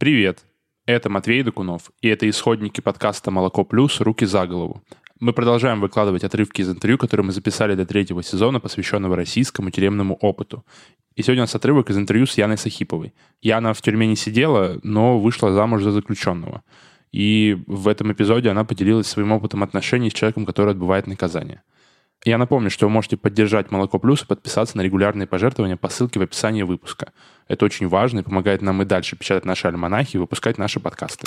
Привет! Это Матвей Докунов, и это исходники подкаста «Молоко плюс. Руки за голову». Мы продолжаем выкладывать отрывки из интервью, которые мы записали для третьего сезона, посвященного российскому тюремному опыту. И сегодня у нас отрывок из интервью с Яной Сахиповой. Яна в тюрьме не сидела, но вышла замуж за заключенного. И в этом эпизоде она поделилась своим опытом отношений с человеком, который отбывает наказание. Я напомню, что вы можете поддержать Молоко Плюс и подписаться на регулярные пожертвования по ссылке в описании выпуска. Это очень важно и помогает нам и дальше печатать наши альманахи и выпускать наши подкасты.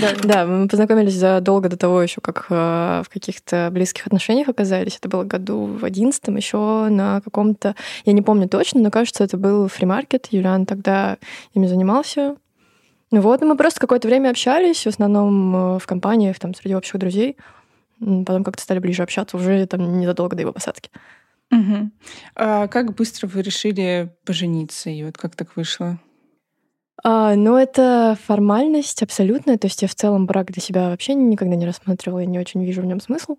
Да, да, мы познакомились задолго до того еще, как э, в каких-то близких отношениях оказались. Это было году в одиннадцатом, еще на каком-то, я не помню точно, но кажется, это был фримаркет. Юлиан тогда ими занимался. Ну вот, и мы просто какое-то время общались, в основном э, в компаниях, там, среди общих друзей. Потом как-то стали ближе общаться уже там незадолго до его посадки. Угу. А как быстро вы решили пожениться? И вот как так вышло? А, ну, это формальность абсолютная. То есть я в целом брак для себя вообще никогда не рассматривала, я не очень вижу в нем смысл.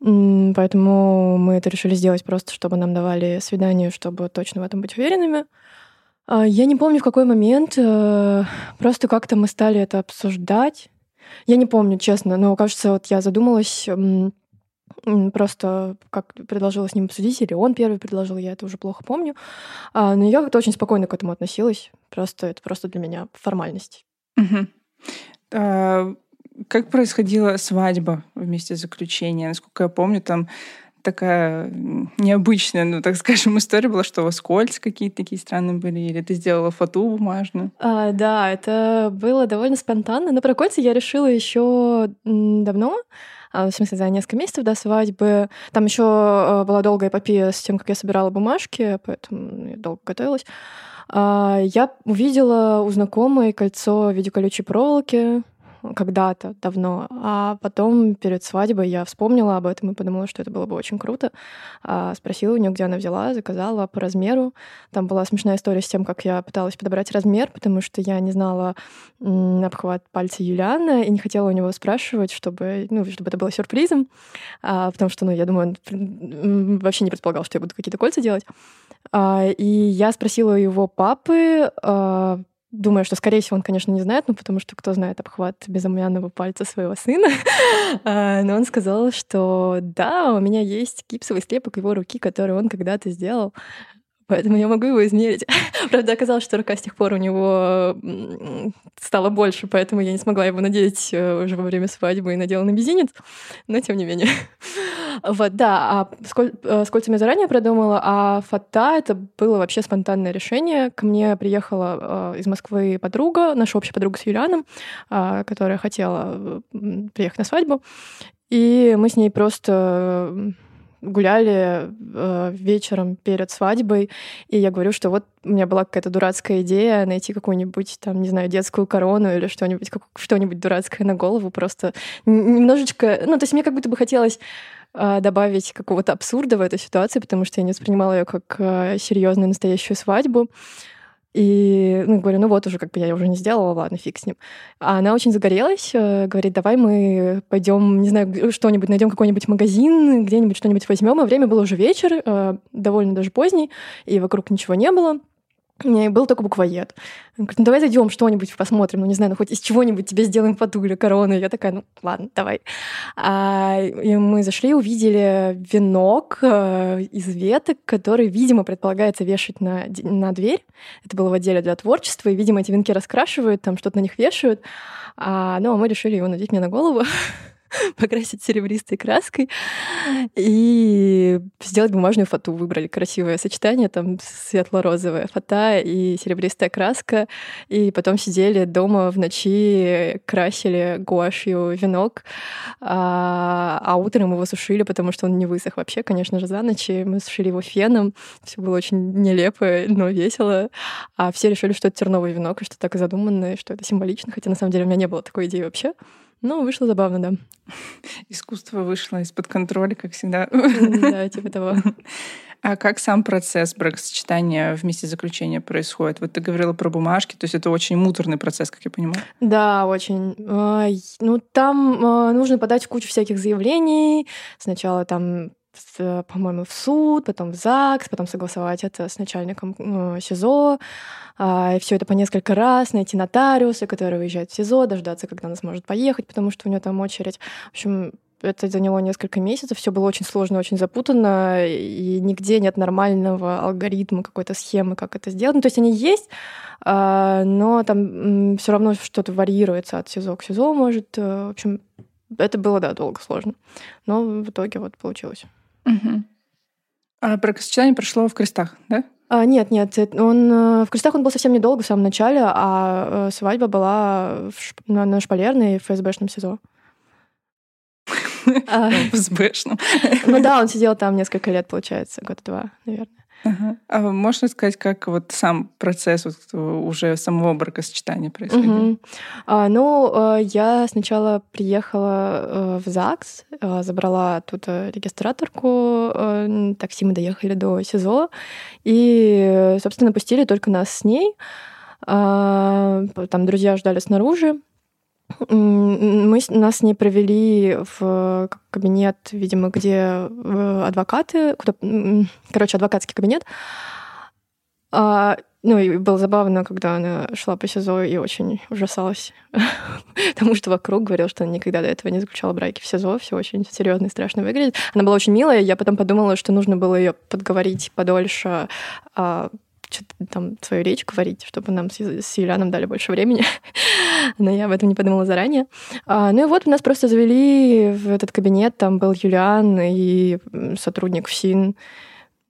Поэтому мы это решили сделать просто, чтобы нам давали свидание, чтобы точно в этом быть уверенными. А, я не помню, в какой момент. Э, просто как-то мы стали это обсуждать. Я не помню, честно, но кажется, вот я задумалась просто как предложила с ним обсудить, или он первый предложил, я это уже плохо помню. А, но я как-то очень спокойно к этому относилась. Просто это просто для меня формальность. Угу. А, как происходила свадьба вместе с заключением? Насколько я помню, там такая необычная, ну, так скажем, история была, что у вас кольца какие-то такие странные были, или ты сделала фату бумажную? А, да, это было довольно спонтанно, но про кольца я решила еще давно, а, в смысле, за несколько месяцев до свадьбы. Там еще а, была долгая эпопея с тем, как я собирала бумажки, поэтому я долго готовилась. А, я увидела у знакомой кольцо в виде колючей проволоки, когда-то давно. А потом перед свадьбой я вспомнила об этом и подумала, что это было бы очень круто. А, спросила у нее, где она взяла, заказала по размеру. Там была смешная история с тем, как я пыталась подобрать размер, потому что я не знала обхват пальца Юлиана и не хотела у него спрашивать, чтобы, ну, чтобы это было сюрпризом. А, потому что, ну, я думаю, он вообще не предполагал, что я буду какие-то кольца делать. А, и я спросила его папы, а, Думаю, что, скорее всего, он, конечно, не знает, ну, потому что кто знает обхват безымянного пальца своего сына. А, но он сказал, что да, у меня есть гипсовый слепок его руки, который он когда-то сделал. Поэтому я могу его измерить. Правда, оказалось, что рука с тех пор у него стало больше, поэтому я не смогла его надеть э, уже во время свадьбы и надела на мизинец. Но тем не менее. Вот, да. А сколь, э, сколько я заранее продумала, а фата — это было вообще спонтанное решение. Ко мне приехала э, из Москвы подруга, наша общая подруга с Юлианом, которая хотела приехать на свадьбу. И мы с ней просто гуляли э, вечером перед свадьбой, и я говорю, что вот у меня была какая-то дурацкая идея найти какую-нибудь, там, не знаю, детскую корону или что-нибудь, как, что-нибудь дурацкое на голову, просто немножечко... Ну, то есть мне как будто бы хотелось э, добавить какого-то абсурда в эту ситуацию, потому что я не воспринимала ее как э, серьезную настоящую свадьбу. И ну, говорю, ну вот уже как бы я уже не сделала, ладно, фиг с ним. А она очень загорелась, э, говорит, давай мы пойдем, не знаю, что-нибудь, найдем какой-нибудь магазин, где-нибудь что-нибудь возьмем. А время было уже вечер, э, довольно даже поздний, и вокруг ничего не было. И был только буквоед. Он говорит, ну давай зайдем что-нибудь посмотрим, ну не знаю, ну хоть из чего-нибудь тебе сделаем фату или корону. И я такая, ну ладно, давай. А, и мы зашли, увидели венок э, из веток, который, видимо, предполагается вешать на, на дверь. Это было в отделе для творчества, и, видимо, эти венки раскрашивают, там что-то на них вешают. А, ну, а мы решили его надеть мне на голову. покрасить серебристой краской и сделать бумажную фату. Выбрали красивое сочетание, там светло-розовая фата и серебристая краска. И потом сидели дома в ночи, красили гуашью венок, а, а утром его сушили, потому что он не высох вообще, конечно же, за ночь. Мы сушили его феном. Все было очень нелепо, но весело. А все решили, что это терновый венок, и что так и задуманно, и что это символично, хотя на самом деле у меня не было такой идеи вообще. Ну, вышло забавно, да. Искусство вышло из-под контроля, как всегда. Да, типа того. А как сам процесс бракосочетания вместе заключения происходит? Вот ты говорила про бумажки, то есть это очень муторный процесс, как я понимаю. Да, очень. Ну, там а, нужно подать кучу всяких заявлений. Сначала там по-моему, в суд, потом в ЗАГС, потом согласовать это с начальником СИЗО, а, и все это по несколько раз, найти нотариуса, который выезжает в СИЗО, дождаться, когда она сможет поехать, потому что у нее там очередь. В общем, это заняло несколько месяцев, все было очень сложно, очень запутанно, и нигде нет нормального алгоритма, какой-то схемы, как это сделать. Ну, то есть они есть, а, но там все равно что-то варьируется от СИЗО к СИЗО, может. Э, в общем, это было, да, долго, сложно. Но в итоге вот получилось. Угу. А бракосочетание прошло в крестах, да? А, нет, нет, он э, в крестах он был совсем недолго, в самом начале, а э, свадьба была в, на, на шпалерной в ФСБшном СИЗО. А. В ФСБшном. Ну да, он сидел там несколько лет, получается, год два, наверное. Ага. А можно сказать, как вот сам процесс вот уже самого бракосочетания происходил? Угу. А, ну, э, я сначала приехала э, в ЗАГС, э, забрала тут регистраторку, такси мы доехали до СИЗО, и, собственно, пустили только нас с ней. А, там друзья ждали снаружи. Мы нас не провели в кабинет, видимо, где адвокаты, куда, короче, адвокатский кабинет. А, ну, и было забавно, когда она шла по СИЗО и очень ужасалась, потому что вокруг говорил, что она никогда до этого не заключала браки в СИЗО, все очень серьезно и страшно выглядит. Она была очень милая, я потом подумала, что нужно было ее подговорить подольше, а, что-то там свою речь говорить, чтобы нам с, Юлианом дали больше времени. Но я об этом не подумала заранее. А, ну и вот нас просто завели в этот кабинет, там был Юлиан и сотрудник ФСИН.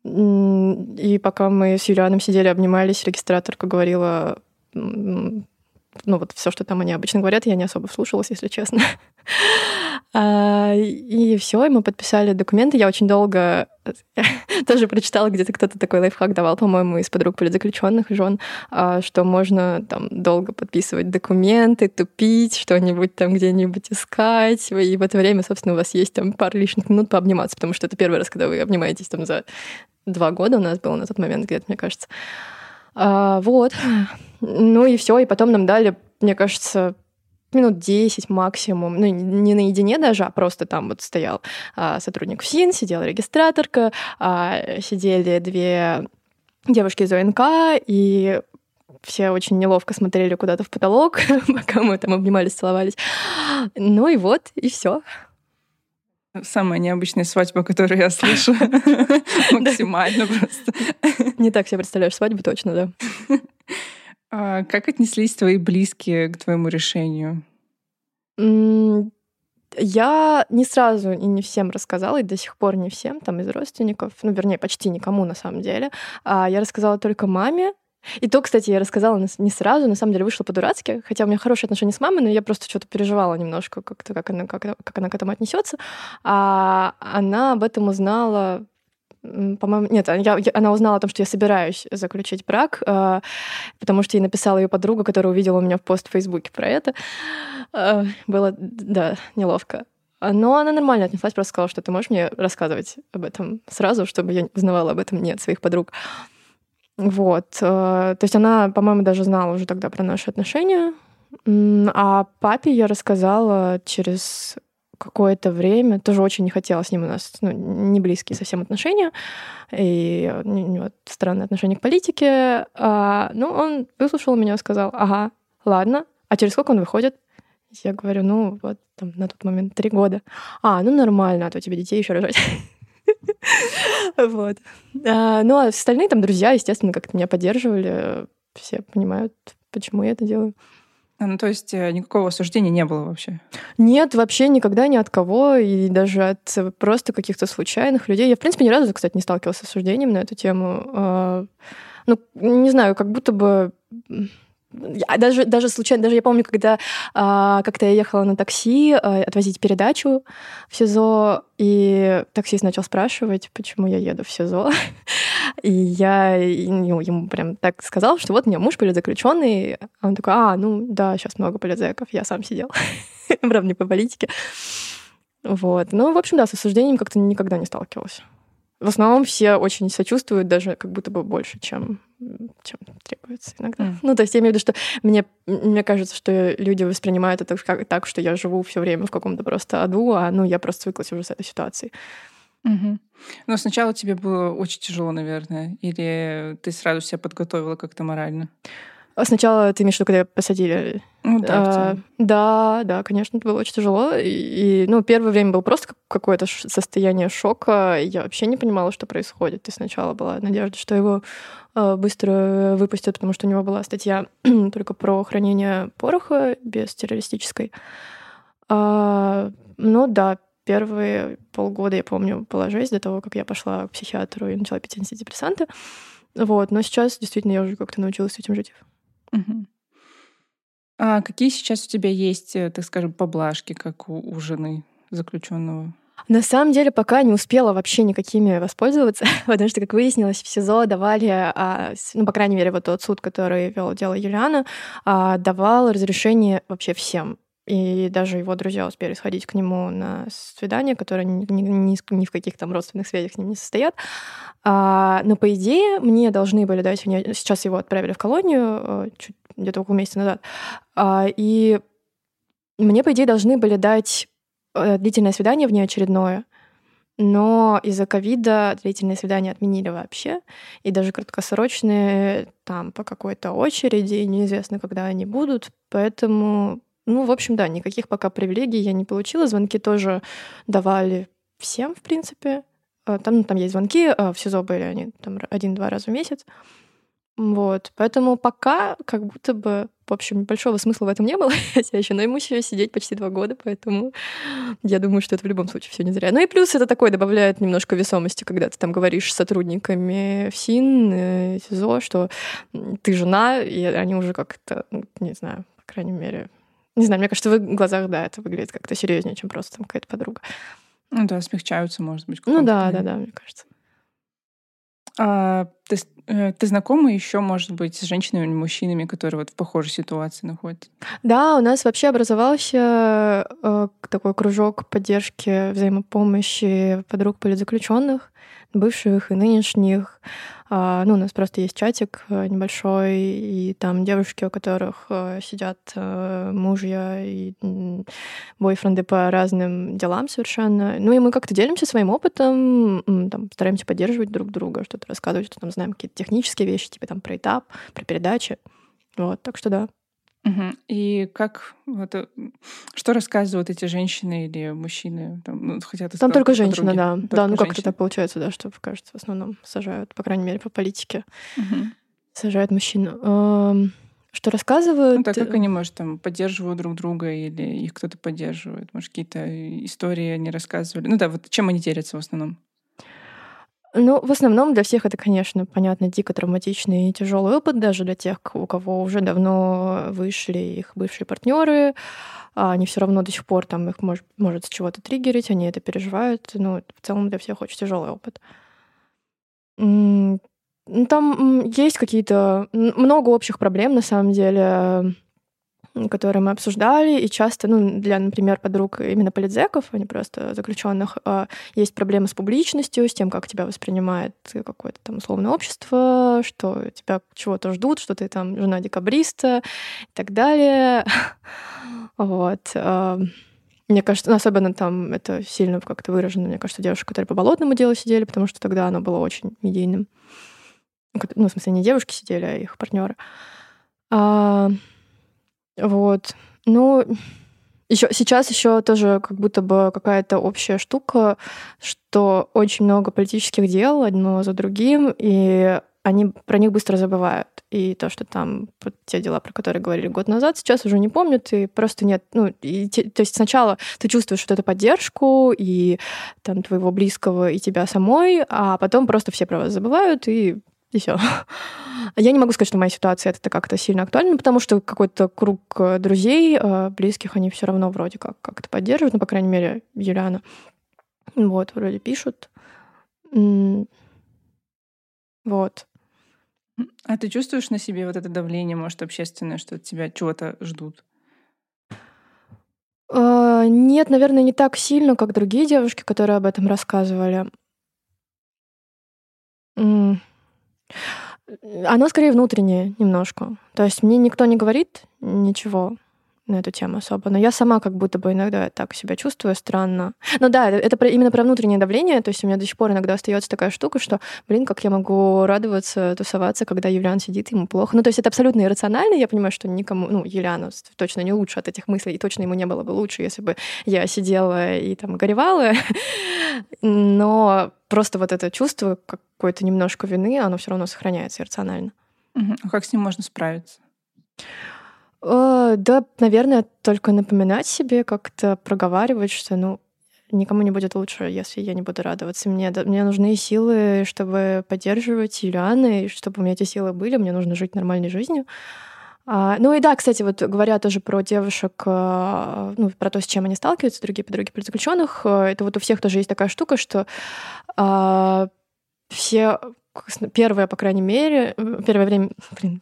И пока мы с Юлианом сидели, обнимались, регистраторка говорила ну вот все, что там они обычно говорят, я не особо вслушалась, если честно. А, и все, и мы подписали документы. Я очень долго тоже прочитала, где-то кто-то такой лайфхак давал, по-моему, из подруг политзаключенных жен, а, что можно там долго подписывать документы, тупить, что-нибудь там где-нибудь искать. И в это время, собственно, у вас есть там пару лишних минут пообниматься, потому что это первый раз, когда вы обнимаетесь там за два года у нас было на тот момент где-то, мне кажется. А, вот. Ну и все, и потом нам дали, мне кажется, минут 10 максимум, ну, не наедине даже, а просто там вот стоял а, сотрудник ФСИН, сидела регистраторка, а, сидели две девушки из ОНК, и все очень неловко смотрели куда-то в потолок, пока мы там обнимались, целовались. Ну и вот, и все. Самая необычная свадьба, которую я слышу. Максимально просто. Не так себе представляешь свадьбу, точно, да. А как отнеслись твои близкие к твоему решению? Я не сразу и не всем рассказала, и до сих пор не всем, там, из родственников, ну, вернее, почти никому на самом деле. А я рассказала только маме, и то, кстати, я рассказала не сразу, на самом деле вышло по-дурацки, хотя у меня хорошие отношения с мамой, но я просто что-то переживала немножко, как-то, как она, как, как она к этому отнесется. А она об этом узнала по-моему, нет, я, она узнала о том, что я собираюсь заключить брак, э, потому что ей написала ее подруга, которая увидела у меня в пост в Фейсбуке про это. Э, было, да, неловко. Но она нормально отнеслась, просто сказала, что ты можешь мне рассказывать об этом сразу, чтобы я узнавала об этом не от своих подруг. Вот. То есть она, по-моему, даже знала уже тогда про наши отношения. А папе я рассказала через какое-то время, тоже очень не хотела с ним у нас ну, не близкие совсем отношения, и у него странное отношение к политике. А, ну, он выслушал меня, сказал, ага, ладно, а через сколько он выходит? Я говорю, ну, вот там на тот момент три года. А, ну нормально, а то тебе детей еще рожать. Вот. А, ну, а остальные там друзья, естественно, как-то меня поддерживали. Все понимают, почему я это делаю. А, ну, то есть э, никакого осуждения не было вообще? Нет, вообще никогда ни от кого, и даже от просто каких-то случайных людей. Я, в принципе, ни разу, кстати, не сталкивалась с осуждением на эту тему. А, ну, не знаю, как будто бы даже, даже случайно, даже я помню, когда а, как-то я ехала на такси а, отвозить передачу в СИЗО, и таксист начал спрашивать, почему я еду в СИЗО. И я ну, ему прям так сказала, что вот у меня муж политзаключенный. А он такой, а, ну да, сейчас много политзеков, я сам сидел. Правда, не по политике. Вот. Ну, в общем, да, с осуждением как-то никогда не сталкивалась. В основном все очень сочувствуют, даже как будто бы больше, чем, чем требуется иногда. Mm. Ну, то есть я имею в виду, что мне, мне кажется, что люди воспринимают это как, так, что я живу все время в каком-то просто аду, а ну я просто свыклась уже с этой ситуацией. Mm-hmm. Но сначала тебе было очень тяжело, наверное, или ты сразу себя подготовила как-то морально? А сначала ты имеешь в виду, когда посадили? Ну да, а, да, да, конечно, это было очень тяжело. И, и, ну, первое время было просто какое-то состояние шока. Я вообще не понимала, что происходит. И сначала была надежда, что его э, быстро выпустят, потому что у него была статья только про хранение пороха без террористической. А, ну да, первые полгода, я помню, была жесть до того, как я пошла к психиатру и начала пить антидепрессанты. Вот, но сейчас действительно я уже как-то научилась с этим жить. А какие сейчас у тебя есть, э, так скажем, поблажки, как у, у жены заключенного? На самом деле, пока не успела вообще никакими воспользоваться, потому что, как выяснилось, в СИЗО давали, а, ну, по крайней мере, вот тот суд, который вел дело Юлиана, а, давал разрешение вообще всем. И даже его друзья успели сходить к нему на свидание, которое ни, ни, ни, в каких там родственных связях с ним не состоят. А, но, по идее, мне должны были дать... Сейчас его отправили в колонию э, чуть где-то около месяца назад. А, и мне, по идее, должны были дать э, длительное свидание внеочередное, но из-за ковида длительные свидания отменили вообще, и даже краткосрочные там по какой-то очереди, неизвестно, когда они будут, поэтому ну, в общем, да, никаких пока привилегий я не получила. Звонки тоже давали всем, в принципе. А, там, ну, там есть звонки, а, в СИЗО были они там один-два раза в месяц. Вот. Поэтому пока как будто бы, в общем, большого смысла в этом не было. Хотя еще, но ему еще сидеть почти два года, поэтому я думаю, что это в любом случае все не зря. Ну и плюс это такое добавляет немножко весомости, когда ты там говоришь с сотрудниками в СИН, э, СИЗО, что ты жена, и они уже как-то, ну, не знаю, по крайней мере, не знаю, мне кажется, в их глазах, да, это выглядит как-то серьезнее, чем просто там какая-то подруга. Ну да, смягчаются, может быть. Ну да, да, да, мне кажется. А, ты, э, ты знакома еще, может быть, с женщинами или мужчинами, которые вот в похожей ситуации находятся? Да, у нас вообще образовался э, такой кружок поддержки взаимопомощи подруг политзаключенных, бывших и нынешних. А, ну, у нас просто есть чатик э, небольшой, и там девушки, у которых э, сидят э, мужья и бойфренды по разным делам совершенно. Ну, и мы как-то делимся своим опытом, там, стараемся поддерживать друг друга, что-то рассказывать, что там знаем какие-то технические вещи, типа там про этап, про передачи. Вот, так что да. Угу. И как вот, что рассказывают эти женщины или мужчины? Там, ну, хотя Там только женщина, да. Только да, ну как-то так получается, да, что, кажется, в основном сажают, по крайней мере, по политике. Угу. Сажают мужчин. Что рассказывают? Ну, так как они, может, там поддерживают друг друга или их кто-то поддерживает? Может, какие-то истории они рассказывали? Ну да, вот чем они делятся в основном? Ну, в основном для всех это, конечно, понятно, дико травматичный и тяжелый опыт, даже для тех, у кого уже давно вышли их бывшие партнеры. А они все равно до сих пор там их может, может с чего-то триггерить, они это переживают. Ну, в целом для всех очень тяжелый опыт. Там есть какие-то много общих проблем, на самом деле которые мы обсуждали, и часто, ну, для, например, подруг именно политзеков, а не просто заключенных, а, есть проблемы с публичностью, с тем, как тебя воспринимает какое-то там условное общество, что тебя чего-то ждут, что ты там жена декабриста и так далее. Вот. А, мне кажется, особенно там это сильно как-то выражено. Мне кажется, девушки, которые по болотному делу сидели, потому что тогда оно было очень медийным. Ну, в смысле, не девушки сидели, а их партнеры. Вот. Ну, еще, сейчас еще тоже как будто бы какая-то общая штука, что очень много политических дел одно за другим, и они про них быстро забывают. И то, что там те дела, про которые говорили год назад, сейчас уже не помнят, и просто нет. Ну, и, то есть сначала ты чувствуешь вот эту поддержку и там твоего близкого, и тебя самой, а потом просто все про вас забывают, и и все. Я не могу сказать, что моя ситуация это как-то сильно актуальна, потому что какой-то круг э, друзей, э, близких, они все равно вроде как как-то поддерживают, ну, по крайней мере, Юлиана. Вот, вроде пишут. Вот. А ты чувствуешь на себе вот это давление, может, общественное, что от тебя чего-то ждут? Uh, нет, наверное, не так сильно, как другие девушки, которые об этом рассказывали. Оно скорее внутреннее немножко. То есть мне никто не говорит ничего. На эту тему особо. Но я сама как будто бы иногда так себя чувствую странно. Ну да, это про, именно про внутреннее давление. То есть у меня до сих пор иногда остается такая штука, что, блин, как я могу радоваться, тусоваться, когда Юлиан сидит, ему плохо. Ну то есть это абсолютно иррационально. Я понимаю, что никому, ну, Юлиану точно не лучше от этих мыслей, и точно ему не было бы лучше, если бы я сидела и там горевала. Но просто вот это чувство какое-то немножко вины, оно все равно сохраняется иррационально. А как с ним можно справиться? Э, да, наверное, только напоминать себе, как-то проговаривать, что, ну, никому не будет лучше, если я не буду радоваться. Мне, мне нужны силы, чтобы поддерживать Юлианы, и чтобы у меня эти силы были, мне нужно жить нормальной жизнью. А, ну и да, кстати, вот говоря тоже про девушек, э, ну, про то, с чем они сталкиваются, другие подруги политзаключенных, э, это вот у всех тоже есть такая штука, что а, все первое, по крайней мере, первое время, блин,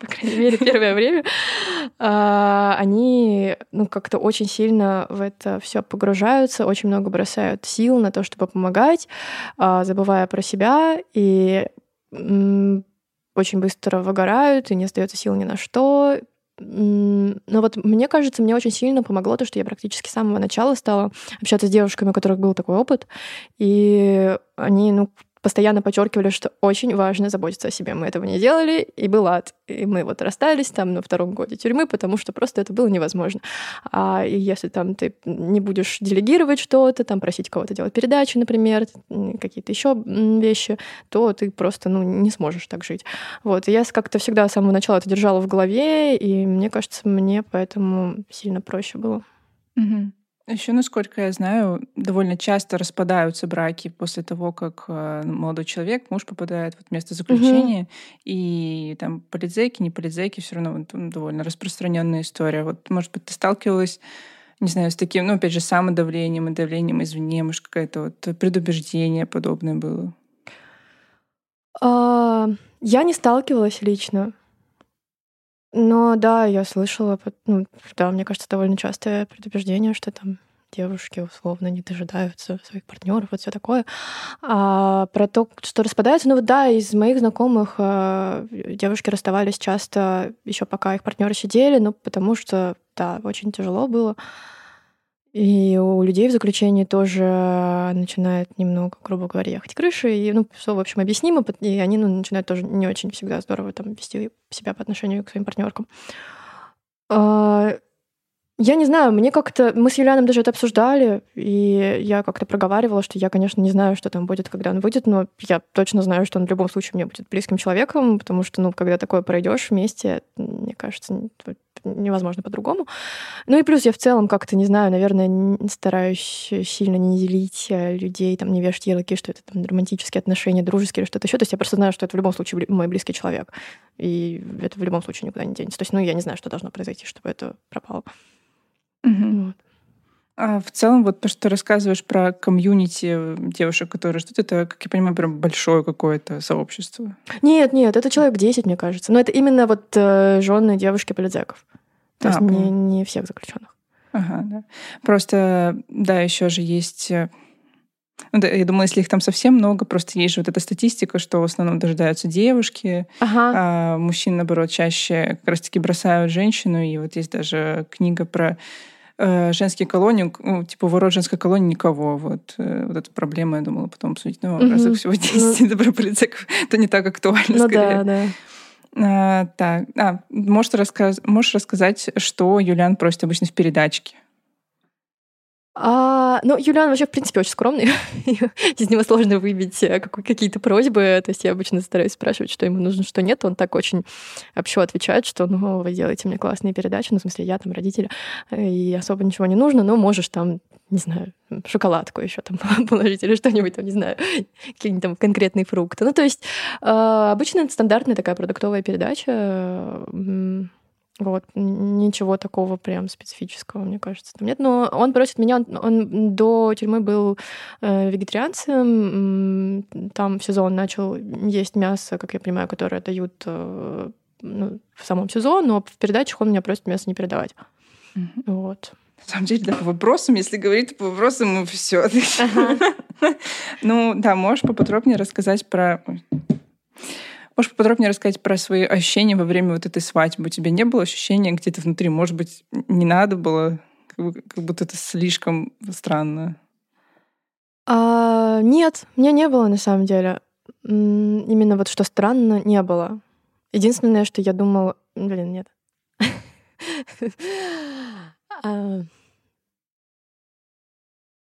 по крайней мере, первое время, а, они ну, как-то очень сильно в это все погружаются, очень много бросают сил на то, чтобы помогать, а, забывая про себя, и очень быстро выгорают, и не остается сил ни на что. Но вот мне кажется, мне очень сильно помогло то, что я практически с самого начала стала общаться с девушками, у которых был такой опыт, и они, ну, постоянно подчеркивали, что очень важно заботиться о себе. Мы этого не делали, и был ад. И мы вот расстались там на втором годе тюрьмы, потому что просто это было невозможно. А если там ты не будешь делегировать что-то, там просить кого-то делать передачи, например, какие-то еще вещи, то ты просто ну, не сможешь так жить. Вот. И я как-то всегда с самого начала это держала в голове, и мне кажется, мне поэтому сильно проще было. Угу. Еще, насколько я знаю, довольно часто распадаются браки после того, как э, молодой человек, муж попадает в место заключения, угу. и там полицейки, не полицейки, все равно ну, довольно распространенная история. Вот, может быть, ты сталкивалась, не знаю, с таким, ну, опять же, самодавлением и давлением извне, может, какое-то вот предубеждение подобное было? А, я не сталкивалась лично. Но да, я слышала, ну, да, мне кажется, довольно частое предубеждение, что там девушки условно не дожидаются своих партнеров, вот все такое. А про то, что распадаются, ну вот да, из моих знакомых э, девушки расставались часто еще пока их партнеры сидели, ну потому что да, очень тяжело было. И у людей в заключении тоже начинает немного, грубо говоря, ехать крыши. И, ну, все, в общем, объяснимо. И они ну, начинают тоже не очень всегда здорово там, вести себя по отношению к своим партнеркам. А, я не знаю, мне как-то... Мы с Юлианом даже это обсуждали, и я как-то проговаривала, что я, конечно, не знаю, что там будет, когда он выйдет, но я точно знаю, что он в любом случае мне будет близким человеком, потому что, ну, когда такое пройдешь вместе, мне кажется, невозможно по-другому. Ну и плюс я в целом как-то, не знаю, наверное, стараюсь сильно не делить э, людей, там, не вешать ярлыки, что это там, романтические отношения, дружеские или что-то еще. То есть я просто знаю, что это в любом случае мой близкий человек. И это в любом случае никуда не денется. То есть, ну, я не знаю, что должно произойти, чтобы это пропало. Угу. Вот. А в целом, вот то, что ты рассказываешь про комьюнити девушек, которые ждут, это, как я понимаю, прям большое какое-то сообщество. Нет, нет, это человек 10, мне кажется. Но это именно вот э, жены девушки политзеков. То а, есть не, не всех заключенных. Ага, да. Просто, да, еще же есть э, ну, да, я думаю, если их там совсем много, просто есть же вот эта статистика, что в основном дожидаются девушки, ага. а мужчин, наоборот, чаще как раз-таки бросают женщину. И вот есть даже книга про женские колонии, ну, типа ворот женской колонии никого. Вот, э, вот эта проблема, я думала, потом обсудить. Но угу. раз их всего 10 ну... доброполицейских, то не так актуально, ну, скорее. Да, да. А, так, а, можешь, рассказ... можешь рассказать, что Юлиан просит обычно в передачке? А, ну, Юлиан вообще, в принципе, очень скромный. Из него сложно выбить э, какие-то просьбы. То есть я обычно стараюсь спрашивать, что ему нужно, что нет. Он так очень общо отвечает, что, ну, вы делаете мне классные передачи, ну, в смысле, я там родители, и особо ничего не нужно, но можешь там, не знаю, шоколадку еще там положить или что-нибудь там, не знаю, какие-нибудь там конкретные фрукты. Ну, то есть а, обычно это стандартная такая продуктовая передача вот, ничего такого прям специфического, мне кажется, там нет. Но он просит меня, он, он до тюрьмы был э, вегетарианцем, там в сезон начал есть мясо, как я понимаю, которое дают э, ну, в самом сезон, но в передачах он меня просит мясо не передавать. Mm-hmm. Вот. На самом деле, да, по вопросам, если говорить по вопросам, мы все. Ну, да, можешь поподробнее рассказать про Можешь поподробнее рассказать про свои ощущения во время вот этой свадьбы? У тебя не было ощущения где-то внутри? Может быть, не надо было? Как будто это слишком странно. А, нет, мне не было на самом деле. Именно вот что странно, не было. Единственное, что я думала... Блин, нет. А.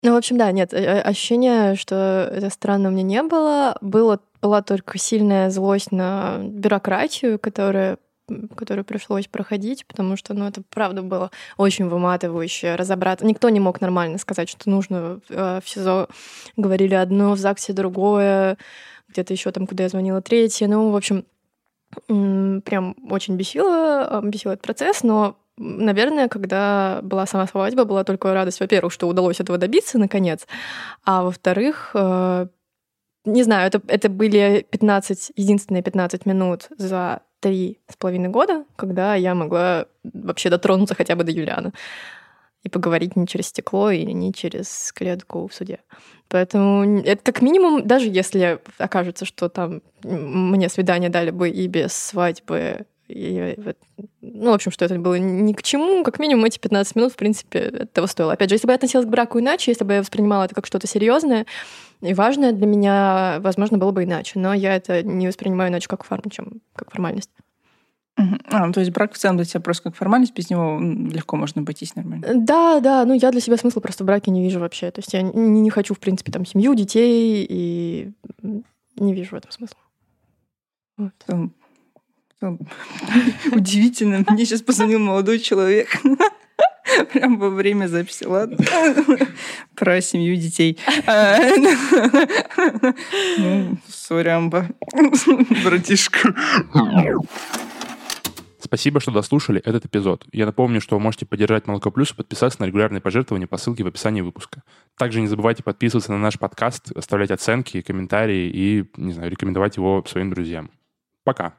Ну, в общем, да, нет, э, ощущения, что это странно, у меня не было. Было, была только сильная злость на бюрократию, которая которую пришлось проходить, потому что, ну, это правда было очень выматывающе разобраться. Никто не мог нормально сказать, что нужно э, в СИЗО. Говорили одно, в ЗАГСе другое, где-то еще там, куда я звонила, третье. Ну, в общем, прям очень бесило, бесил этот процесс, но Наверное, когда была сама свадьба, была только радость, во-первых, что удалось этого добиться наконец, а во-вторых, э, не знаю, это, это были 15, единственные 15 минут за три с половиной года, когда я могла вообще дотронуться хотя бы до Юлиана и поговорить не через стекло или не через клетку в суде. Поэтому это как минимум, даже если окажется, что там мне свидание дали бы и без свадьбы, и, ну, в общем, что это было ни к чему, как минимум эти 15 минут, в принципе, этого стоило. Опять же, если бы я относилась к браку иначе, если бы я воспринимала это как что-то серьезное и важное для меня, возможно, было бы иначе. Но я это не воспринимаю иначе как, форм, чем как формальность. А, ну, то есть брак в целом для тебя просто как формальность, без него легко можно обойтись нормально. Да, да, ну я для себя смысла просто в браке не вижу вообще. То есть я не, не хочу, в принципе, там семью, детей, и не вижу в этом смысла. Вот. Удивительно. Мне сейчас позвонил молодой человек. Прям во время записи, ладно? Про семью детей. А, ну, сорямба. Братишка. Спасибо, что дослушали этот эпизод. Я напомню, что вы можете поддержать Молоко Плюс и подписаться на регулярные пожертвования по ссылке в описании выпуска. Также не забывайте подписываться на наш подкаст, оставлять оценки, комментарии и, не знаю, рекомендовать его своим друзьям. Пока.